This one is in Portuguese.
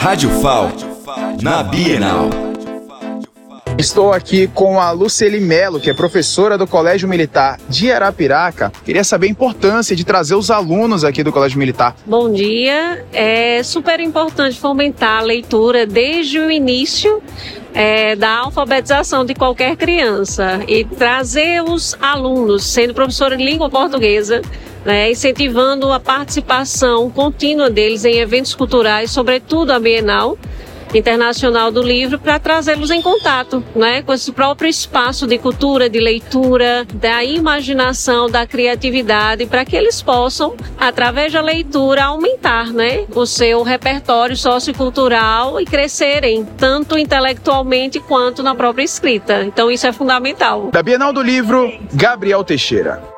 Rádio FAL, na Bienal. Estou aqui com a Luceli Melo, que é professora do Colégio Militar de Arapiraca. Queria saber a importância de trazer os alunos aqui do Colégio Militar. Bom dia. É super importante fomentar a leitura desde o início é, da alfabetização de qualquer criança e trazer os alunos, sendo professora de língua portuguesa, né, incentivando a participação contínua deles em eventos culturais, sobretudo a Bienal, Internacional do Livro para trazê-los em contato né, com esse próprio espaço de cultura, de leitura, da imaginação, da criatividade, para que eles possam, através da leitura, aumentar né, o seu repertório sociocultural e crescerem, tanto intelectualmente quanto na própria escrita. Então, isso é fundamental. Da Bienal do Livro, Gabriel Teixeira.